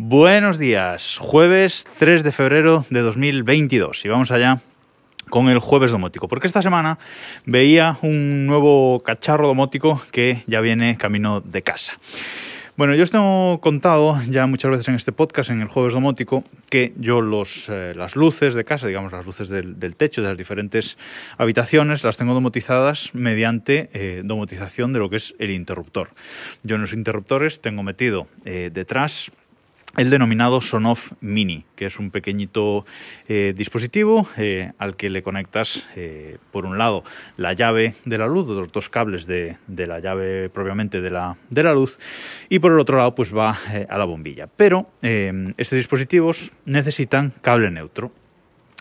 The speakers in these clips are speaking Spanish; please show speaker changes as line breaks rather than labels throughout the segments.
Buenos días, jueves 3 de febrero de 2022 y vamos allá con el jueves domótico, porque esta semana veía un nuevo cacharro domótico que ya viene camino de casa. Bueno, yo os tengo contado ya muchas veces en este podcast, en el jueves domótico, que yo los, eh, las luces de casa, digamos las luces del, techo de las diferentes habitaciones, las tengo domotizadas mediante eh, domotización de lo que es el interruptor. Yo en los interruptores tengo metido eh, detrás el denominado Sonoff Mini, que es un pequeñito eh, dispositivo eh, al que le conectas, eh, por un lado, la llave de la luz, los dos cables de, de la llave propiamente de la, de la, luz, y por el otro lado, pues va a la bombilla. Pero estos dispositivos necesitan cable neutro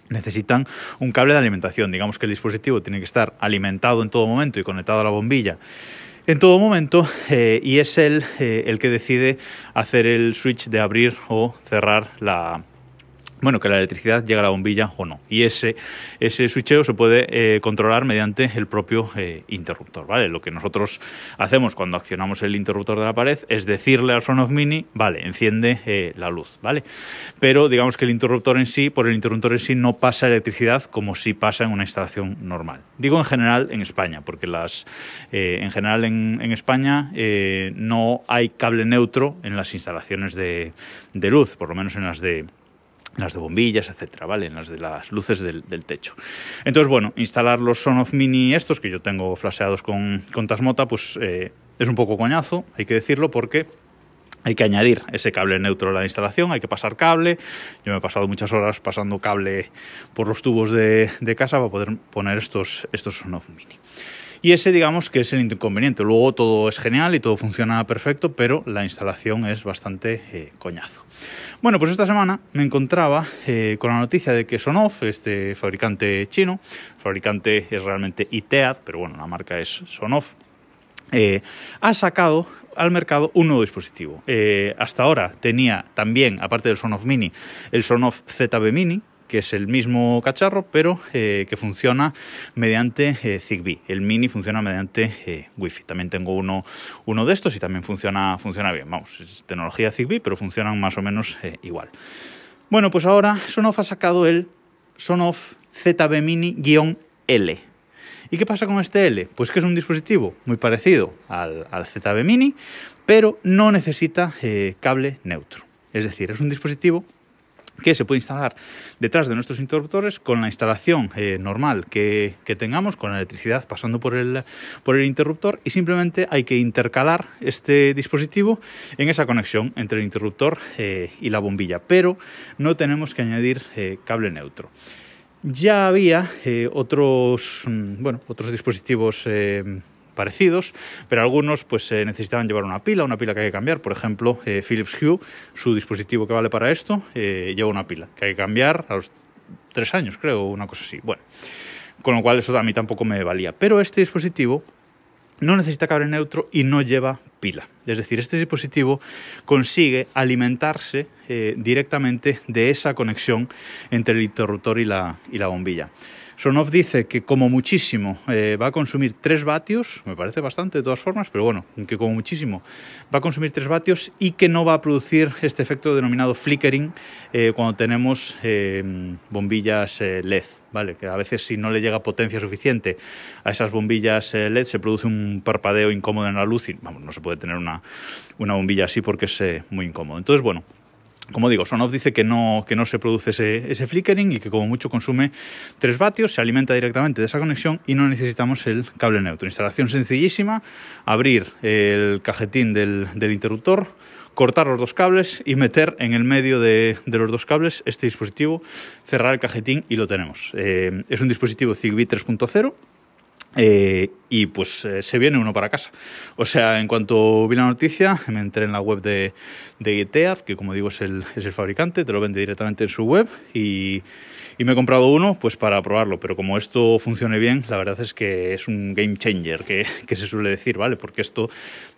necesitan un cable de alimentación. Digamos que el dispositivo tiene que estar alimentado en todo momento y conectado a la bombilla en todo momento eh, y es él eh, el que decide hacer el switch de abrir o cerrar la, bueno, que la electricidad llega a la bombilla o no. Y ese, ese switcheo se puede eh, controlar mediante el propio eh, interruptor, ¿vale? Lo que nosotros hacemos cuando accionamos el interruptor de la pared es decirle al Sonoff Mini, vale, enciende eh, la luz, ¿vale? Pero digamos que el interruptor en sí, por el interruptor en sí, no pasa electricidad como si pasa en una instalación normal. Digo en general en España, porque las, en general en, en España no hay cable neutro en las instalaciones de, de luz, por lo menos en las de las de bombillas, etcétera, ¿vale? En las de las luces del, del, techo. Entonces, bueno, instalar los Sonoff Mini estos, que yo tengo flasheados con, con Tasmota, pues eh, es un poco coñazo, hay que decirlo, porque hay que añadir ese cable neutro a la instalación, hay que pasar cable. Yo me he pasado muchas horas pasando cable por los tubos de, de casa para poder poner estos, estos Sonoff Mini. Y ese, digamos, que es el inconveniente. Luego todo es genial y todo funciona perfecto, pero la instalación es bastante eh, coñazo. Bueno, pues esta semana me encontraba eh, con la noticia de que Sonoff, este fabricante chino, fabricante es realmente ITEAD, pero bueno, la marca es Sonoff, eh, ha sacado al mercado un nuevo dispositivo. Hasta ahora tenía también, aparte del Sonoff Mini, el Sonoff ZB Mini, que es el mismo cacharro, pero eh, que funciona mediante eh, Zigbee. El Mini funciona mediante eh, Wi-Fi. También tengo uno, uno de estos y también funciona, funciona bien. Vamos, es tecnología Zigbee, pero funcionan más o menos eh, igual. Bueno, pues ahora Sonoff ha sacado el Sonoff ZB Mini-L. ¿Y qué pasa con este L? Pues que es un dispositivo muy parecido al, al ZB Mini, pero no necesita cable neutro. Es decir, es un dispositivo que se puede instalar detrás de nuestros interruptores con la instalación eh, normal que, tengamos, con la electricidad pasando por el, por el interruptor y simplemente hay que intercalar este dispositivo en esa conexión entre el interruptor eh, y la bombilla, pero no tenemos que añadir eh, cable neutro. Ya había otros, mm, bueno, otros dispositivos parecidos, pero algunos pues eh, necesitaban llevar una pila, una pila que hay que cambiar. Por ejemplo, eh, Philips Hue, su dispositivo que vale para esto, eh, lleva una pila que hay que cambiar a los tres años, creo, una cosa así. Bueno, con lo cual eso a mí tampoco me valía. Pero este dispositivo no necesita cable neutro y no lleva pila. Es decir, este dispositivo consigue alimentarse directamente de esa conexión entre el interruptor y la, y la bombilla. Sonoff dice que como muchísimo eh, va a consumir 3 vatios, me parece bastante de todas formas, pero bueno, que como muchísimo va a consumir 3 vatios y que no va a producir este efecto denominado flickering eh, cuando tenemos eh, bombillas LED, ¿vale? Que a veces si no le llega potencia suficiente a esas bombillas LED se produce un parpadeo incómodo en la luz y vamos, no se puede tener una, una bombilla así porque es muy incómodo. Entonces, bueno, como digo, Sonoff dice que no, que no se produce ese, flickering y que como mucho consume 3 vatios, se alimenta directamente de esa conexión y no necesitamos el cable neutro. Instalación sencillísima, abrir el cajetín del, interruptor, cortar los dos cables y meter en el medio de, de, los dos cables este dispositivo, cerrar el cajetín y lo tenemos. Eh, es un dispositivo Zigbee 3.0 eh, y pues eh, se viene uno para casa. O sea, en cuanto vi la noticia, me entré en la web de, de ITEAD, que como digo es el, fabricante, te lo vende directamente en su web y, me he comprado uno pues para probarlo. Pero como esto funcione bien, la verdad es que es un game changer, que, que se suele decir, ¿vale? Porque esto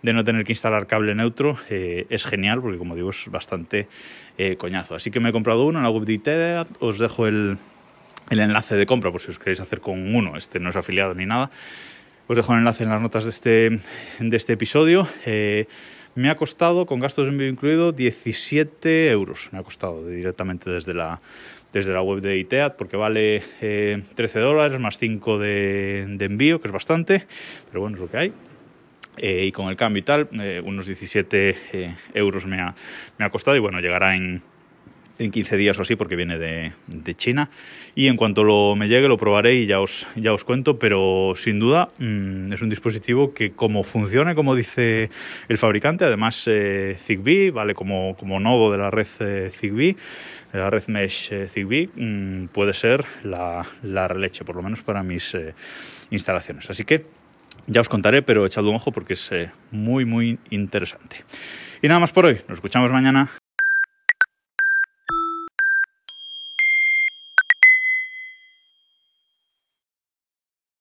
de no tener que instalar cable neutro eh, es genial, porque como digo es bastante eh, coñazo. Así que me he comprado uno en la web de ITEAD, os dejo el el enlace de compra por si os queréis hacer con uno, este no es afiliado ni nada. Os dejo el enlace en las notas de este, de este episodio. Eh, me ha costado, con gastos de envío incluido, 17 euros. Me ha costado directamente desde la, desde la web de ITEAD porque vale 13 dólares más 5 de, envío, que es bastante, pero bueno, es lo que hay. Eh, y con el cambio y tal, eh, unos 17 eh, euros me ha, me ha costado y bueno, llegará en, en 15 días o así porque viene de, de, China y en cuanto lo, me llegue lo probaré y ya os, ya os cuento, pero sin duda mmm, es un dispositivo que como funcione, como dice el fabricante, además eh, Zigbee, vale como, como nodo de la red eh, Zigbee, de la red Mesh eh, Zigbee, mmm, puede ser la, la, leche, por lo menos para mis instalaciones. Así que ya os contaré, pero echad un ojo porque es muy, muy interesante. Y nada más por hoy. Nos escuchamos mañana.